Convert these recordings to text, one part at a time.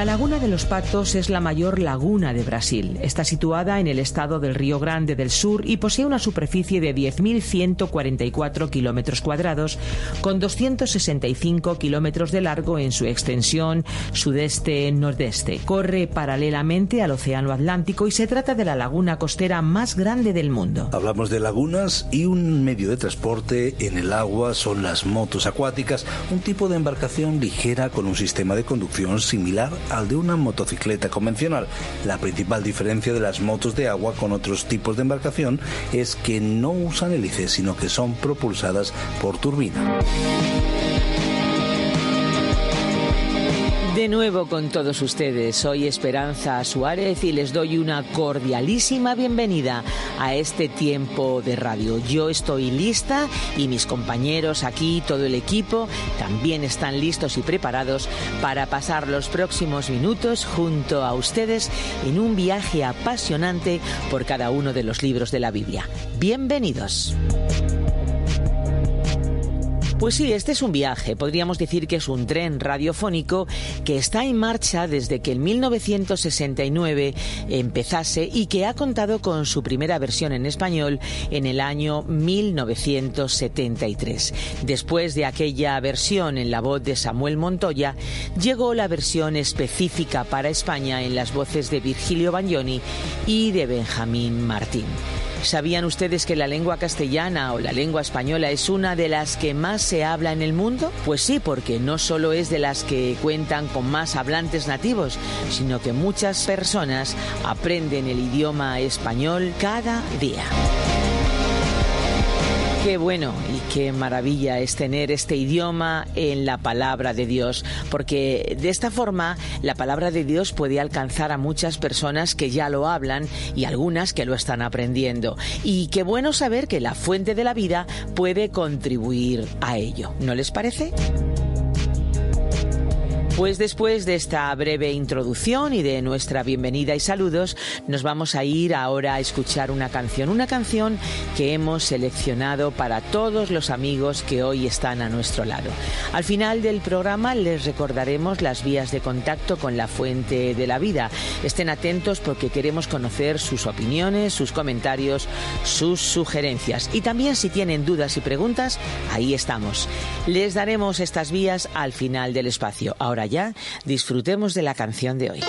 La Laguna de los Patos es la mayor laguna de Brasil. Está situada en el estado del Río Grande del Sur y posee una superficie de 10.144 kilómetros cuadrados, con 265 kilómetros de largo en su extensión sudeste-nordeste. Corre paralelamente al Océano Atlántico y se trata de la laguna costera más grande del mundo. Hablamos de lagunas y un medio de transporte en el agua son las motos acuáticas, un tipo de embarcación ligera con un sistema de conducción similar al de una motocicleta convencional. La principal diferencia de las motos de agua con otros tipos de embarcación es que no usan hélices, sino que son propulsadas por turbina. De nuevo con todos ustedes, soy Esperanza Suárez y les doy una cordialísima bienvenida a este tiempo de radio. Yo estoy lista y mis compañeros aquí, todo el equipo, también están listos y preparados para pasar los próximos minutos junto a ustedes en un viaje apasionante por cada uno de los libros de la Biblia. Bienvenidos. Pues sí, este es un viaje, podríamos decir que es un tren radiofónico que está en marcha desde que en 1969 empezase y que ha contado con su primera versión en español en el año 1973. Después de aquella versión en la voz de Samuel Montoya, llegó la versión específica para España en las voces de Virgilio Bagnoni y de Benjamín Martín. ¿Sabían ustedes que la lengua castellana o la lengua española es una de las que más se habla en el mundo? Pues sí, porque no solo es de las que cuentan con más hablantes nativos, sino que muchas personas aprenden el idioma español cada día. Qué bueno y qué maravilla es tener este idioma en la palabra de Dios, porque de esta forma la palabra de Dios puede alcanzar a muchas personas que ya lo hablan y algunas que lo están aprendiendo. Y qué bueno saber que la fuente de la vida puede contribuir a ello. ¿No les parece? Pues después de esta breve introducción y de nuestra bienvenida y saludos, nos vamos a ir ahora a escuchar una canción, una canción que hemos seleccionado para todos los amigos que hoy están a nuestro lado. Al final del programa les recordaremos las vías de contacto con la fuente de la vida. Estén atentos porque queremos conocer sus opiniones, sus comentarios, sus sugerencias. Y también si tienen dudas y preguntas, ahí estamos. Les daremos estas vías al final del espacio. Ahora ya, disfrutemos de la canción de hoy.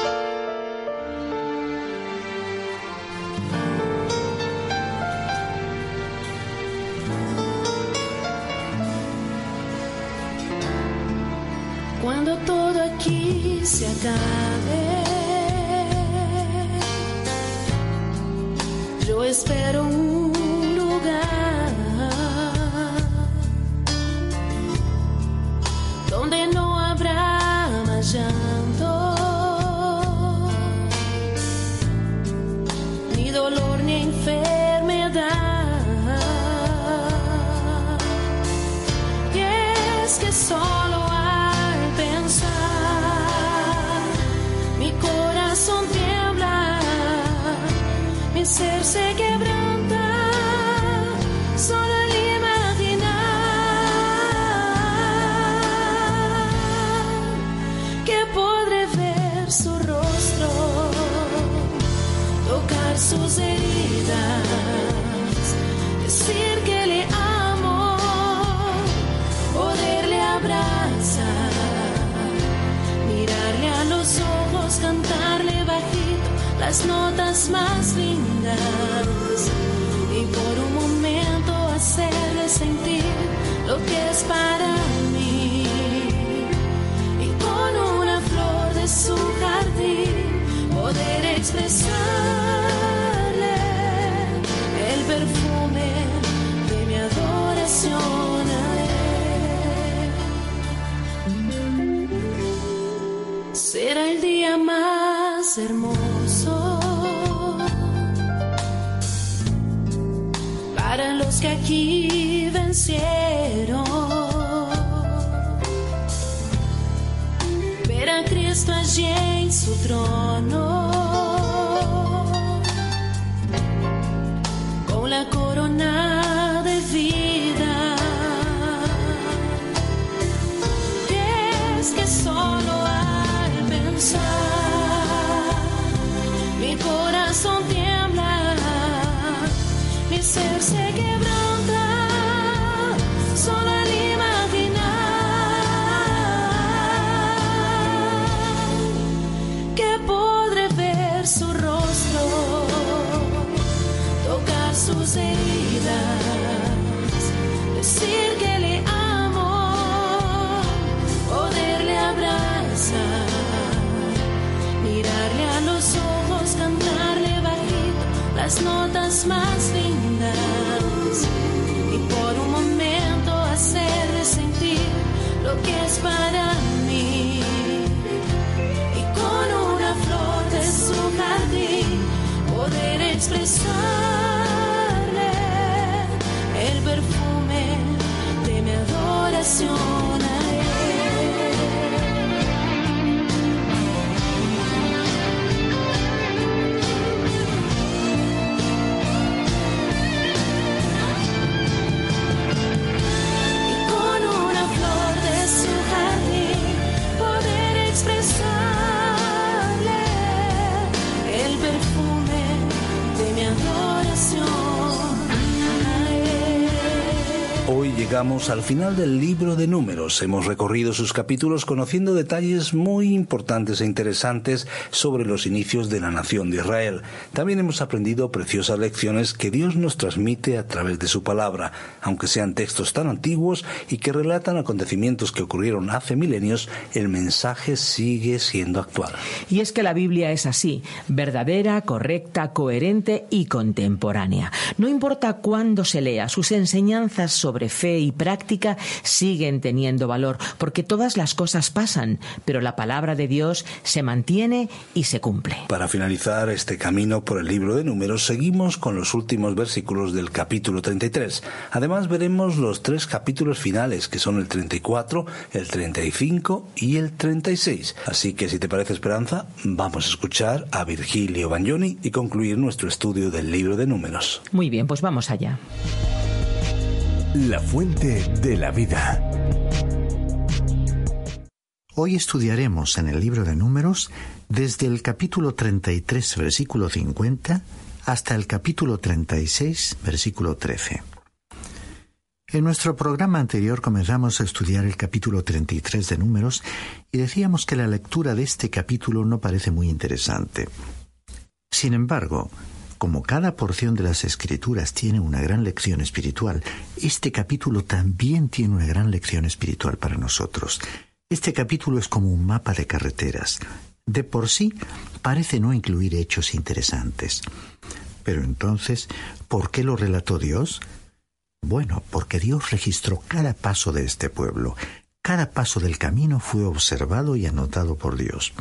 Para los que aquí vencieron. Ver a Cristo allí en su trono, con la corona los ojos, cantarle bajito las notas más lindas. Y por un momento hacerle sentir lo que es para mí. Y con una flor de su jardín poder expresarle llegamos al final del libro de números. Hemos recorrido sus capítulos conociendo detalles muy importantes e interesantes sobre los inicios de la nación de Israel. También hemos aprendido preciosas lecciones que Dios nos transmite a través de su palabra. Aunque sean textos tan antiguos y que relatan acontecimientos que ocurrieron hace milenios, el mensaje sigue siendo actual. Y es que la Biblia es así, verdadera, correcta, coherente y contemporánea. No importa cuándo se lea, sus enseñanzas sobre fe y práctica siguen teniendo valor, porque todas las cosas pasan, pero la palabra de Dios se mantiene y se cumple. Para finalizar este camino por el libro de números, seguimos con los últimos versículos del capítulo 33. Además veremos los tres capítulos finales, que son el 34, el 35 y el 36. Así que si te parece Esperanza, vamos a escuchar a Virgilio Bagnoni y concluir nuestro estudio del libro de números. Muy bien, pues vamos allá. La fuente de la vida. Hoy estudiaremos en el libro de números desde el capítulo 33, versículo 50, hasta el capítulo 36, versículo 13. En nuestro programa anterior comenzamos a estudiar el capítulo 33 de números y decíamos que la lectura de este capítulo no parece muy interesante. Sin embargo, como cada porción de las escrituras tiene una gran lección espiritual, este capítulo también tiene una gran lección espiritual para nosotros. Este capítulo es como un mapa de carreteras. De por sí parece no incluir hechos interesantes. Pero entonces, ¿por qué lo relató Dios? Bueno, porque Dios registró cada paso de este pueblo. Cada paso del camino fue observado y anotado por Dios.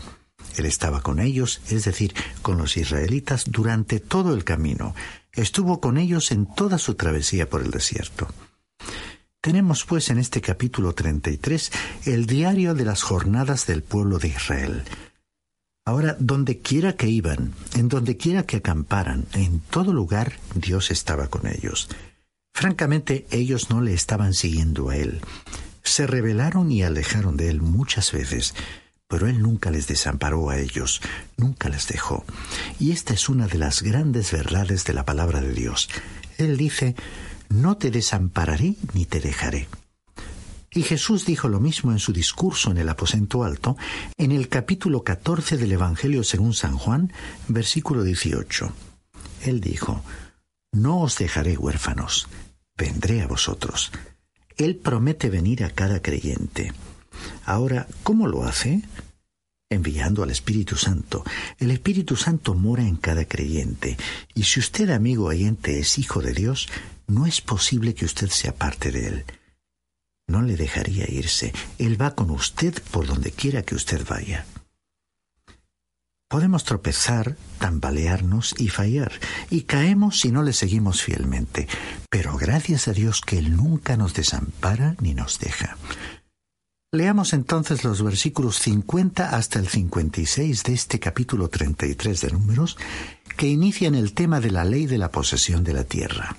Él estaba con ellos, es decir, con los israelitas, durante todo el camino. Estuvo con ellos en toda su travesía por el desierto. Tenemos pues en este capítulo 33 el diario de las jornadas del pueblo de Israel. Ahora, donde quiera que iban, en donde quiera que acamparan, en todo lugar Dios estaba con ellos. Francamente, ellos no le estaban siguiendo a Él. Se rebelaron y alejaron de Él muchas veces, pero Él nunca les desamparó a ellos, nunca les dejó. Y esta es una de las grandes verdades de la palabra de Dios. Él dice, no te desampararé ni te dejaré. Y Jesús dijo lo mismo en su discurso en el aposento alto, en el capítulo 14 del Evangelio según San Juan, versículo 18. Él dijo, No os dejaré huérfanos, vendré a vosotros. Él promete venir a cada creyente. Ahora, ¿cómo lo hace? enviando al Espíritu Santo. El Espíritu Santo mora en cada creyente, y si usted, amigo oyente, es hijo de Dios, no es posible que usted sea parte de él. No le dejaría irse. Él va con usted por donde quiera que usted vaya. Podemos tropezar, tambalearnos y fallar, y caemos si no le seguimos fielmente, pero gracias a Dios que Él nunca nos desampara ni nos deja. Leamos entonces los versículos 50 hasta el 56 de este capítulo 33 de Números, que inician el tema de la ley de la posesión de la tierra.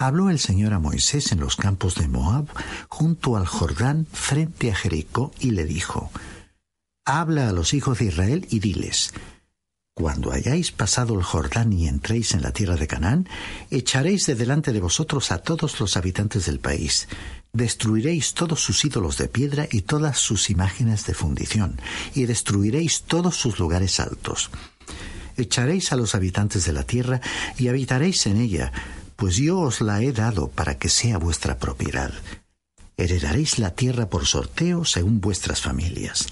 Habló el Señor a Moisés en los campos de Moab, junto al Jordán, frente a Jericó, y le dijo, Habla a los hijos de Israel y diles, cuando hayáis pasado el Jordán y entréis en la tierra de Canaán, echaréis de delante de vosotros a todos los habitantes del país. Destruiréis todos sus ídolos de piedra y todas sus imágenes de fundición, y destruiréis todos sus lugares altos. Echaréis a los habitantes de la tierra y habitaréis en ella, pues yo os la he dado para que sea vuestra propiedad. Heredaréis la tierra por sorteo según vuestras familias.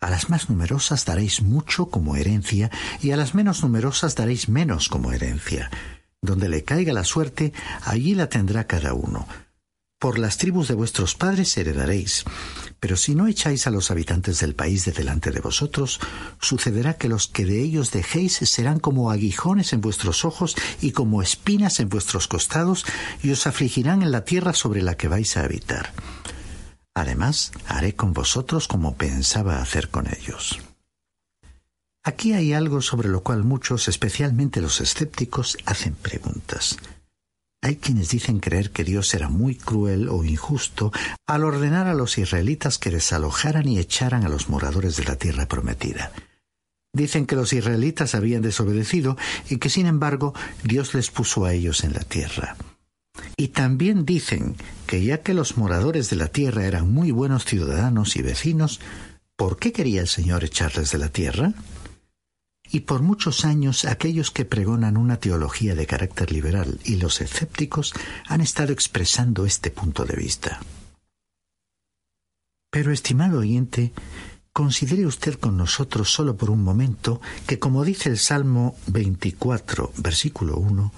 A las más numerosas daréis mucho como herencia, y a las menos numerosas daréis menos como herencia. Donde le caiga la suerte, allí la tendrá cada uno. Por las tribus de vuestros padres heredaréis. Pero si no echáis a los habitantes del país de delante de vosotros, sucederá que los que de ellos dejéis serán como aguijones en vuestros ojos y como espinas en vuestros costados, y os afligirán en la tierra sobre la que vais a habitar. Además, haré con vosotros como pensaba hacer con ellos. Aquí hay algo sobre lo cual muchos, especialmente los escépticos, hacen preguntas. Hay quienes dicen creer que Dios era muy cruel o injusto al ordenar a los israelitas que desalojaran y echaran a los moradores de la tierra prometida. Dicen que los israelitas habían desobedecido y que sin embargo Dios les puso a ellos en la tierra. Y también dicen que ya que los moradores de la tierra eran muy buenos ciudadanos y vecinos, ¿por qué quería el Señor echarles de la tierra? Y por muchos años aquellos que pregonan una teología de carácter liberal y los escépticos han estado expresando este punto de vista. Pero, estimado oyente, considere usted con nosotros solo por un momento que, como dice el Salmo 24, versículo 1,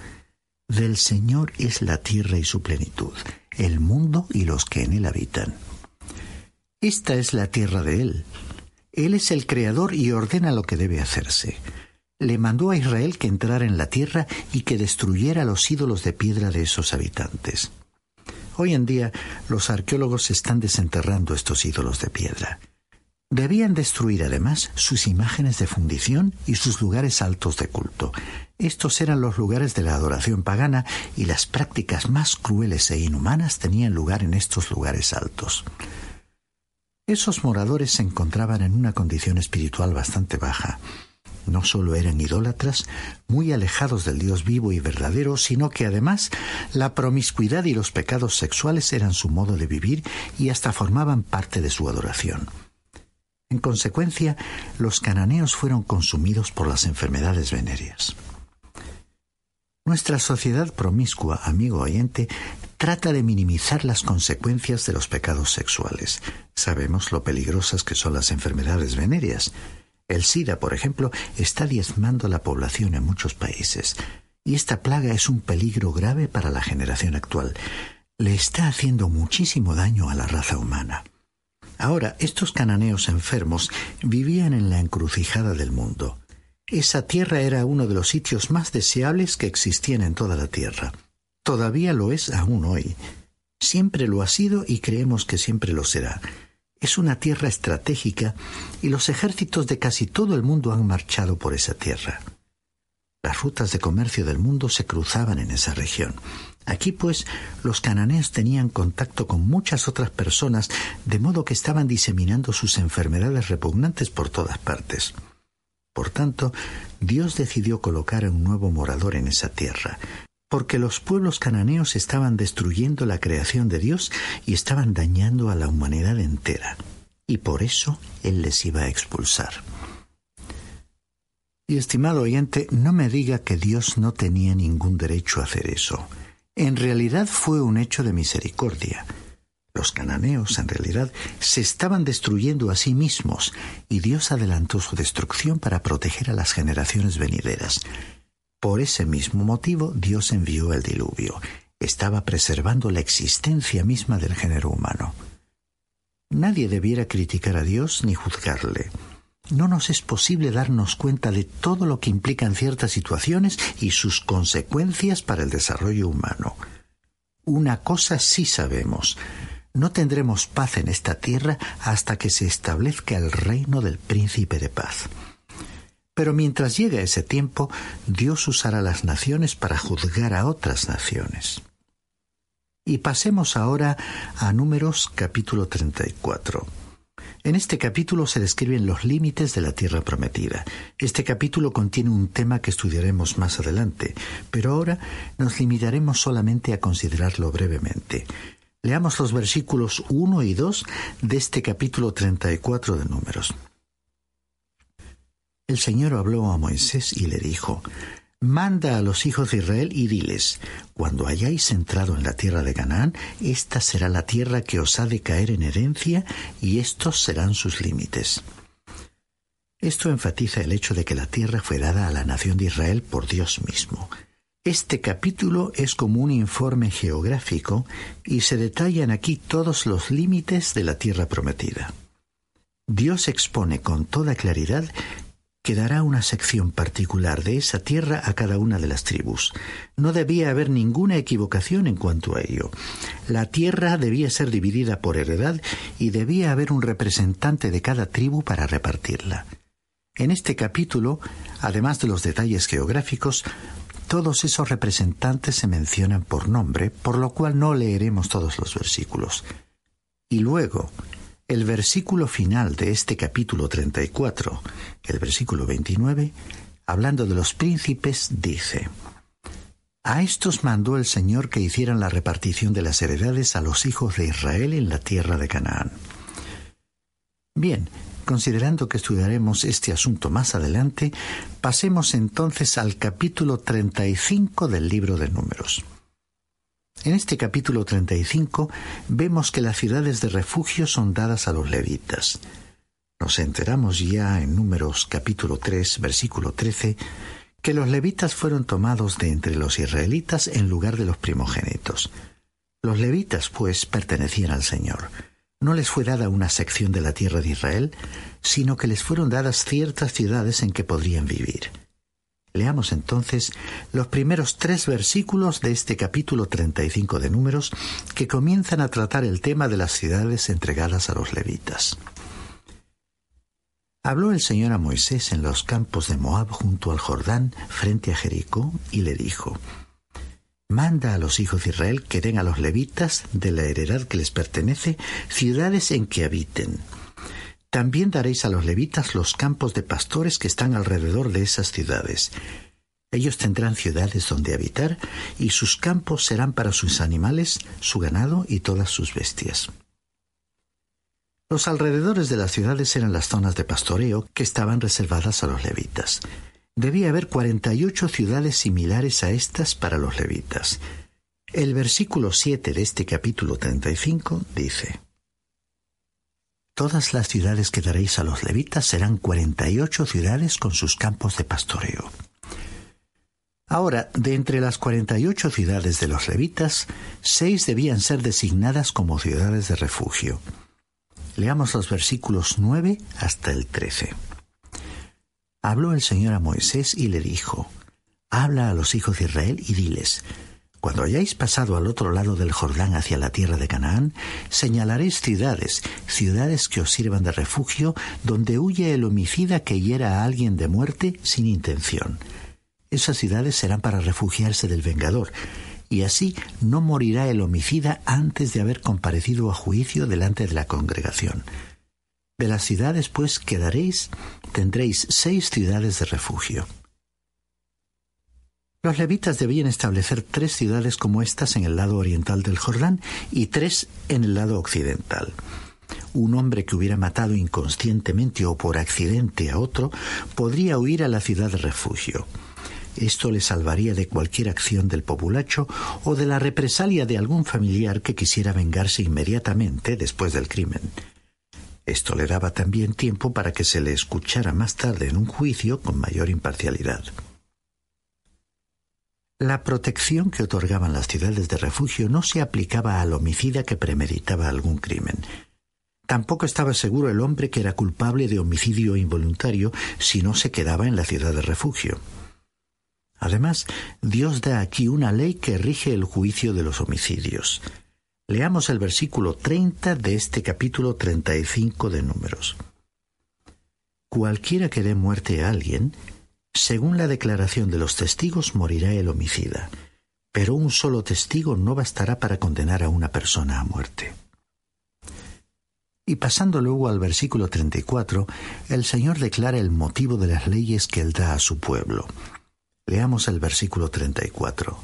del Señor es la tierra y su plenitud, el mundo y los que en él habitan. Esta es la tierra de Él. Él es el Creador y ordena lo que debe hacerse. Le mandó a Israel que entrara en la tierra y que destruyera los ídolos de piedra de esos habitantes. Hoy en día los arqueólogos están desenterrando estos ídolos de piedra. Debían destruir además sus imágenes de fundición y sus lugares altos de culto. Estos eran los lugares de la adoración pagana y las prácticas más crueles e inhumanas tenían lugar en estos lugares altos. Esos moradores se encontraban en una condición espiritual bastante baja. No solo eran idólatras, muy alejados del Dios vivo y verdadero, sino que además la promiscuidad y los pecados sexuales eran su modo de vivir y hasta formaban parte de su adoración. En consecuencia, los cananeos fueron consumidos por las enfermedades venéreas. Nuestra sociedad promiscua, amigo oyente, trata de minimizar las consecuencias de los pecados sexuales. Sabemos lo peligrosas que son las enfermedades venéreas. El SIDA, por ejemplo, está diezmando la población en muchos países, y esta plaga es un peligro grave para la generación actual. Le está haciendo muchísimo daño a la raza humana. Ahora, estos cananeos enfermos vivían en la encrucijada del mundo. Esa tierra era uno de los sitios más deseables que existían en toda la tierra. Todavía lo es aún hoy. Siempre lo ha sido y creemos que siempre lo será. Es una tierra estratégica y los ejércitos de casi todo el mundo han marchado por esa tierra. Las rutas de comercio del mundo se cruzaban en esa región. Aquí, pues, los cananeos tenían contacto con muchas otras personas, de modo que estaban diseminando sus enfermedades repugnantes por todas partes. Por tanto, Dios decidió colocar a un nuevo morador en esa tierra. porque los pueblos cananeos estaban destruyendo la creación de Dios y estaban dañando a la humanidad entera, y por eso Él les iba a expulsar. Y estimado oyente, no me diga que Dios no tenía ningún derecho a hacer eso. En realidad fue un hecho de misericordia. Los cananeos, en realidad, se estaban destruyendo a sí mismos, y Dios adelantó su destrucción para proteger a las generaciones venideras. Por ese mismo motivo, Dios envió el diluvio. Estaba preservando la existencia misma del género humano. Nadie debiera criticar a Dios ni juzgarle no nos es posible darnos cuenta de todo lo que implican ciertas situaciones y sus consecuencias para el desarrollo humano. Una cosa sí sabemos, no tendremos paz en esta tierra hasta que se establezca el reino del príncipe de paz. Pero mientras llegue ese tiempo, Dios usará las naciones para juzgar a otras naciones. Y pasemos ahora a Números capítulo 34. En este capítulo se describen los límites de la tierra prometida. Este capítulo contiene un tema que estudiaremos más adelante, pero ahora nos limitaremos solamente a considerarlo brevemente. Leamos los versículos 1 y 2 de este capítulo 34 de Números. El Señor habló a Moisés y le dijo, Manda a los hijos de Israel y diles, cuando hayáis entrado en la tierra de Canaán, esta será la tierra que os ha de caer en herencia y estos serán sus límites. Esto enfatiza el hecho de que la tierra fue dada a la nación de Israel por Dios mismo. Este capítulo es como un informe geográfico y se detallan aquí todos los límites de la tierra prometida. Dios expone con toda claridad quedará una sección particular de esa tierra a cada una de las tribus. No debía haber ninguna equivocación en cuanto a ello. La tierra debía ser dividida por heredad y debía haber un representante de cada tribu para repartirla. En este capítulo, además de los detalles geográficos, todos esos representantes se mencionan por nombre, por lo cual no leeremos todos los versículos. Y luego, el versículo final de este capítulo 34, el versículo 29, hablando de los príncipes, dice, A estos mandó el Señor que hicieran la repartición de las heredades a los hijos de Israel en la tierra de Canaán. Bien, considerando que estudiaremos este asunto más adelante, pasemos entonces al capítulo 35 del libro de números. En este capítulo 35 vemos que las ciudades de refugio son dadas a los levitas. Nos enteramos ya en Números capítulo 3, versículo 13, que los levitas fueron tomados de entre los israelitas en lugar de los primogénitos. Los levitas, pues, pertenecían al Señor. No les fue dada una sección de la tierra de Israel, sino que les fueron dadas ciertas ciudades en que podrían vivir. Leamos entonces los primeros tres versículos de este capítulo 35 de Números que comienzan a tratar el tema de las ciudades entregadas a los levitas. Habló el Señor a Moisés en los campos de Moab junto al Jordán frente a Jericó y le dijo, Manda a los hijos de Israel que den a los levitas de la heredad que les pertenece ciudades en que habiten también daréis a los levitas los campos de pastores que están alrededor de esas ciudades. Ellos tendrán ciudades donde habitar, y sus campos serán para sus animales, su ganado y todas sus bestias. Los alrededores de las ciudades eran las zonas de pastoreo que estaban reservadas a los levitas. Debía haber cuarenta y ocho ciudades similares a estas para los levitas. El versículo siete de este capítulo treinta y cinco dice Todas las ciudades que daréis a los levitas serán cuarenta y ocho ciudades con sus campos de pastoreo. Ahora, de entre las cuarenta y ocho ciudades de los levitas, seis debían ser designadas como ciudades de refugio. Leamos los versículos nueve hasta el trece. Habló el Señor a Moisés y le dijo, Habla a los hijos de Israel y diles, cuando hayáis pasado al otro lado del Jordán hacia la tierra de Canaán, señalaréis ciudades, ciudades que os sirvan de refugio, donde huye el homicida que hiera a alguien de muerte sin intención. Esas ciudades serán para refugiarse del vengador, y así no morirá el homicida antes de haber comparecido a juicio delante de la congregación. De las ciudades, pues, quedaréis, tendréis seis ciudades de refugio. Los levitas debían establecer tres ciudades como estas en el lado oriental del Jordán y tres en el lado occidental. Un hombre que hubiera matado inconscientemente o por accidente a otro podría huir a la ciudad de refugio. Esto le salvaría de cualquier acción del populacho o de la represalia de algún familiar que quisiera vengarse inmediatamente después del crimen. Esto le daba también tiempo para que se le escuchara más tarde en un juicio con mayor imparcialidad. La protección que otorgaban las ciudades de refugio no se aplicaba al homicida que premeditaba algún crimen. Tampoco estaba seguro el hombre que era culpable de homicidio involuntario si no se quedaba en la ciudad de refugio. Además, Dios da aquí una ley que rige el juicio de los homicidios. Leamos el versículo 30 de este capítulo 35 de Números. Cualquiera que dé muerte a alguien, según la declaración de los testigos, morirá el homicida, pero un solo testigo no bastará para condenar a una persona a muerte. Y pasando luego al versículo 34, el Señor declara el motivo de las leyes que Él da a su pueblo. Leamos el versículo 34.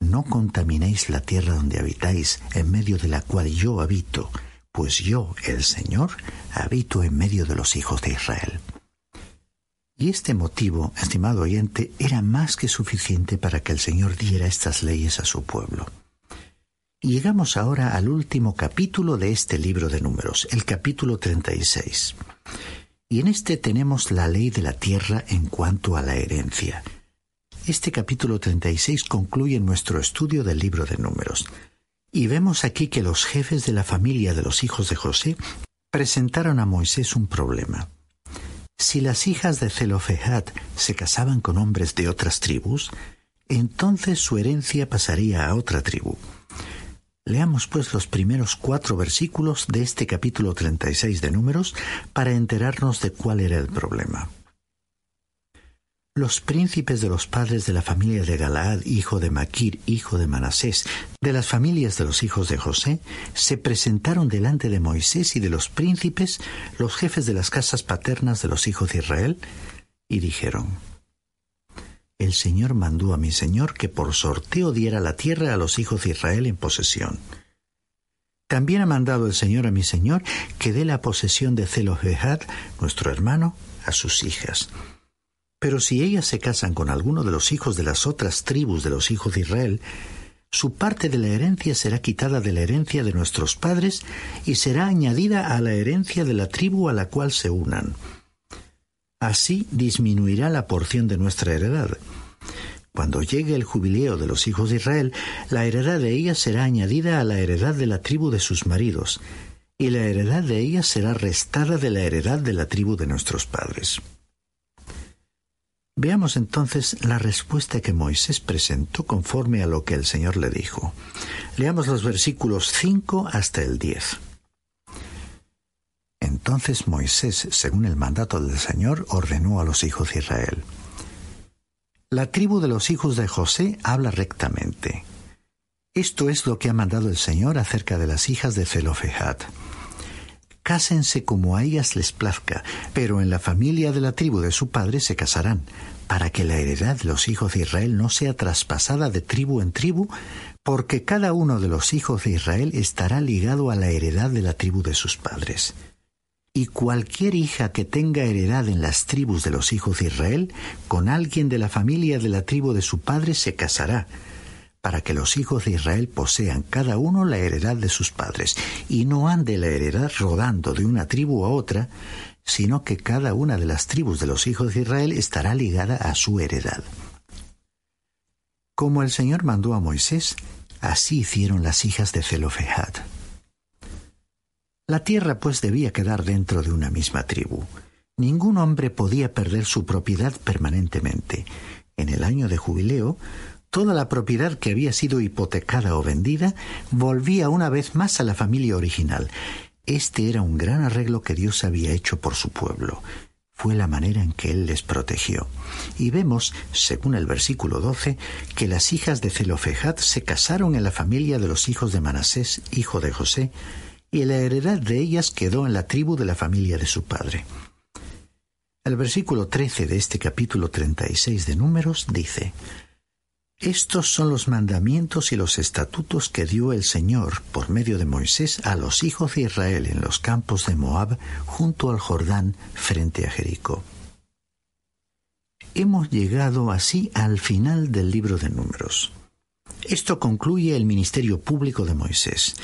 No contaminéis la tierra donde habitáis, en medio de la cual yo habito, pues yo, el Señor, habito en medio de los hijos de Israel. Y este motivo, estimado oyente, era más que suficiente para que el Señor diera estas leyes a su pueblo. Y llegamos ahora al último capítulo de este libro de números, el capítulo 36. Y en este tenemos la ley de la tierra en cuanto a la herencia. Este capítulo 36 concluye nuestro estudio del libro de números. Y vemos aquí que los jefes de la familia de los hijos de José presentaron a Moisés un problema. Si las hijas de Zelofehad se casaban con hombres de otras tribus, entonces su herencia pasaría a otra tribu. Leamos pues los primeros cuatro versículos de este capítulo 36 de Números para enterarnos de cuál era el problema. Los príncipes de los padres de la familia de Galaad, hijo de Maquir, hijo de Manasés, de las familias de los hijos de José, se presentaron delante de Moisés y de los príncipes, los jefes de las casas paternas de los hijos de Israel, y dijeron, El Señor mandó a mi Señor que por sorteo diera la tierra a los hijos de Israel en posesión. También ha mandado el Señor a mi Señor que dé la posesión de Zelofehad, nuestro hermano, a sus hijas pero si ellas se casan con alguno de los hijos de las otras tribus de los hijos de Israel, su parte de la herencia será quitada de la herencia de nuestros padres y será añadida a la herencia de la tribu a la cual se unan. Así disminuirá la porción de nuestra heredad. Cuando llegue el jubileo de los hijos de Israel, la heredad de ellas será añadida a la heredad de la tribu de sus maridos, y la heredad de ellas será restada de la heredad de la tribu de nuestros padres. Veamos entonces la respuesta que Moisés presentó conforme a lo que el Señor le dijo. Leamos los versículos 5 hasta el 10. Entonces Moisés, según el mandato del Señor, ordenó a los hijos de Israel. La tribu de los hijos de José habla rectamente. Esto es lo que ha mandado el Señor acerca de las hijas de Zelofehad cásense como a ellas les plazca, pero en la familia de la tribu de su padre se casarán, para que la heredad de los hijos de Israel no sea traspasada de tribu en tribu, porque cada uno de los hijos de Israel estará ligado a la heredad de la tribu de sus padres. Y cualquier hija que tenga heredad en las tribus de los hijos de Israel, con alguien de la familia de la tribu de su padre se casará, para que los hijos de Israel posean cada uno la heredad de sus padres, y no ande la heredad rodando de una tribu a otra, sino que cada una de las tribus de los hijos de Israel estará ligada a su heredad. Como el Señor mandó a Moisés, así hicieron las hijas de Zelofehad. La tierra pues debía quedar dentro de una misma tribu. Ningún hombre podía perder su propiedad permanentemente. En el año de jubileo, toda la propiedad que había sido hipotecada o vendida volvía una vez más a la familia original. Este era un gran arreglo que Dios había hecho por su pueblo. Fue la manera en que Él les protegió. Y vemos, según el versículo 12, que las hijas de Zelofejad se casaron en la familia de los hijos de Manasés, hijo de José, y la heredad de ellas quedó en la tribu de la familia de su padre. El versículo 13 de este capítulo 36 de Números dice, Estos son los mandamientos y los estatutos que dio el Señor por medio de Moisés a los hijos de Israel en los campos de Moab junto al Jordán frente a Jericó. Hemos llegado así al final del libro de Números. Esto concluye el ministerio público de Moisés.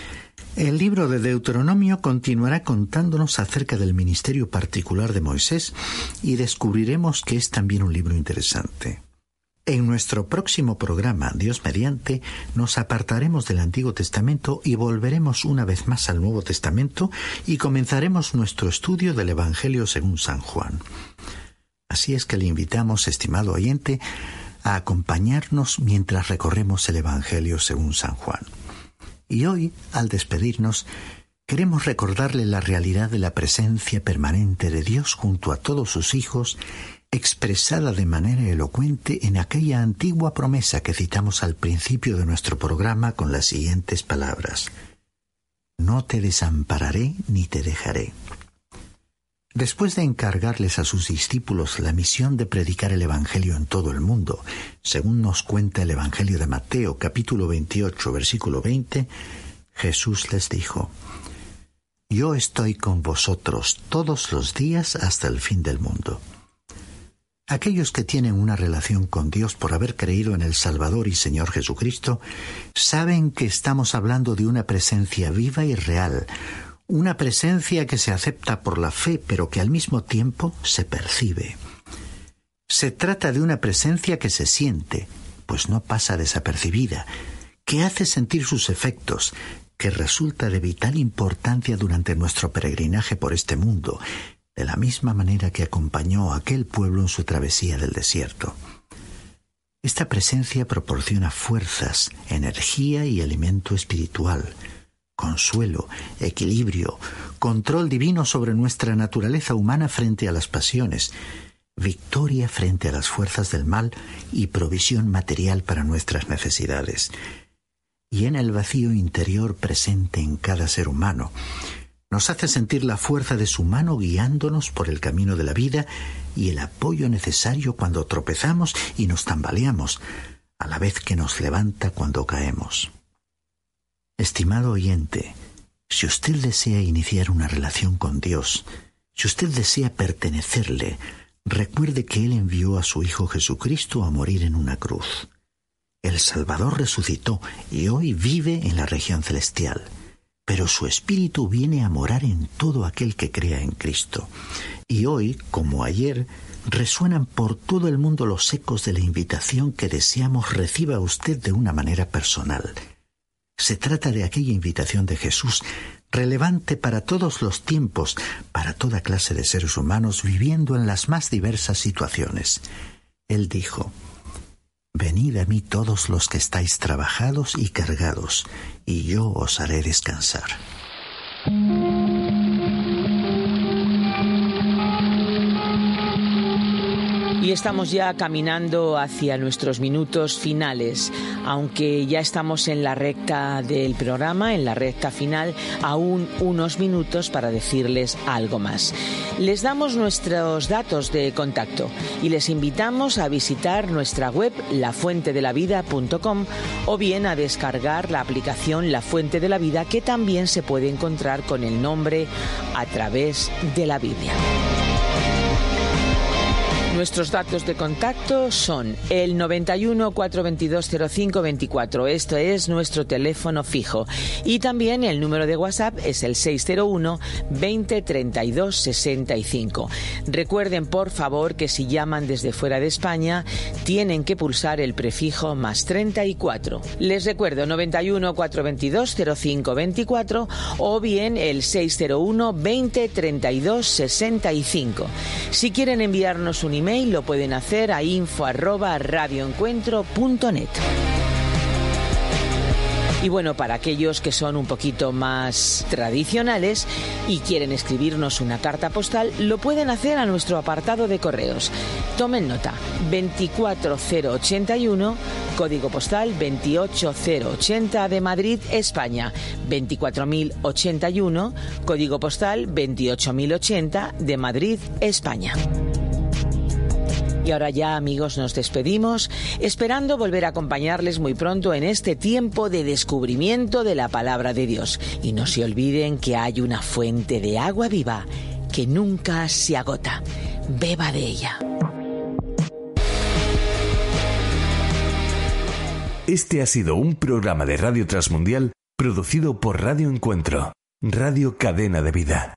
El libro de Deuteronomio continuará contándonos acerca del ministerio particular de Moisés y descubriremos que es también un libro interesante. En nuestro próximo programa, Dios mediante, nos apartaremos del Antiguo Testamento y volveremos una vez más al Nuevo Testamento y comenzaremos nuestro estudio del Evangelio según San Juan. Así es que le invitamos, estimado oyente, a acompañarnos mientras recorremos el Evangelio según San Juan. Y hoy, al despedirnos, queremos recordarle la realidad de la presencia permanente de Dios junto a todos sus hijos, expresada de manera elocuente en aquella antigua promesa que citamos al principio de nuestro programa con las siguientes palabras. No te desampararé ni te dejaré. Después de encargarles a sus discípulos la misión de predicar el Evangelio en todo el mundo, según nos cuenta el Evangelio de Mateo capítulo 28 versículo 20, Jesús les dijo, Yo estoy con vosotros todos los días hasta el fin del mundo. Aquellos que tienen una relación con Dios por haber creído en el Salvador y Señor Jesucristo, saben que estamos hablando de una presencia viva y real, una presencia que se acepta por la fe pero que al mismo tiempo se percibe. Se trata de una presencia que se siente, pues no pasa desapercibida, que hace sentir sus efectos, que resulta de vital importancia durante nuestro peregrinaje por este mundo, de la misma manera que acompañó a aquel pueblo en su travesía del desierto. Esta presencia proporciona fuerzas, energía y alimento espiritual, consuelo, equilibrio, control divino sobre nuestra naturaleza humana frente a las pasiones, victoria frente a las fuerzas del mal y provisión material para nuestras necesidades. Y en el vacío interior presente en cada ser humano, nos hace sentir la fuerza de su mano guiándonos por el camino de la vida y el apoyo necesario cuando tropezamos y nos tambaleamos, a la vez que nos levanta cuando caemos. Estimado oyente, si usted desea iniciar una relación con Dios, si usted desea pertenecerle, recuerde que Él envió a su Hijo Jesucristo a morir en una cruz. El Salvador resucitó y hoy vive en la región celestial, pero su Espíritu viene a morar en todo aquel que crea en Cristo. Y hoy, como ayer, resuenan por todo el mundo los ecos de la invitación que deseamos reciba usted de una manera personal se trata de aquella invitación de Jesús, relevante para todos los tiempos, para toda clase de seres humanos viviendo en las más diversas situaciones. Él dijo, Venid a mí todos los que estáis trabajados y cargados, y yo os haré descansar. Y estamos ya caminando hacia nuestros minutos finales. Aunque ya estamos en la recta del programa, en la recta final, aún unos minutos para decirles algo más. Les damos nuestros datos de contacto y les invitamos a visitar nuestra web lafuentedelavida.com o bien a descargar la aplicación La Fuente de la Vida que también se puede encontrar con el nombre a través de la Biblia. Nuestros datos de contacto son el 91 422 0524. Esto es nuestro teléfono fijo. Y también el número de WhatsApp es el 601 20 32 65. Recuerden, por favor, que si llaman desde fuera de España, tienen que pulsar el prefijo más 34. Les recuerdo 91 422 0524 o bien el 601 20 32 65. Si quieren enviarnos un email, lo pueden hacer a info Y bueno, para aquellos que son un poquito más tradicionales y quieren escribirnos una carta postal, lo pueden hacer a nuestro apartado de correos. Tomen nota, 24081, código postal 28080 de Madrid, España. 24081, código postal 28080 de Madrid, España. Y ahora ya amigos nos despedimos, esperando volver a acompañarles muy pronto en este tiempo de descubrimiento de la palabra de Dios. Y no se olviden que hay una fuente de agua viva que nunca se agota. Beba de ella. Este ha sido un programa de Radio Transmundial producido por Radio Encuentro, Radio Cadena de Vida.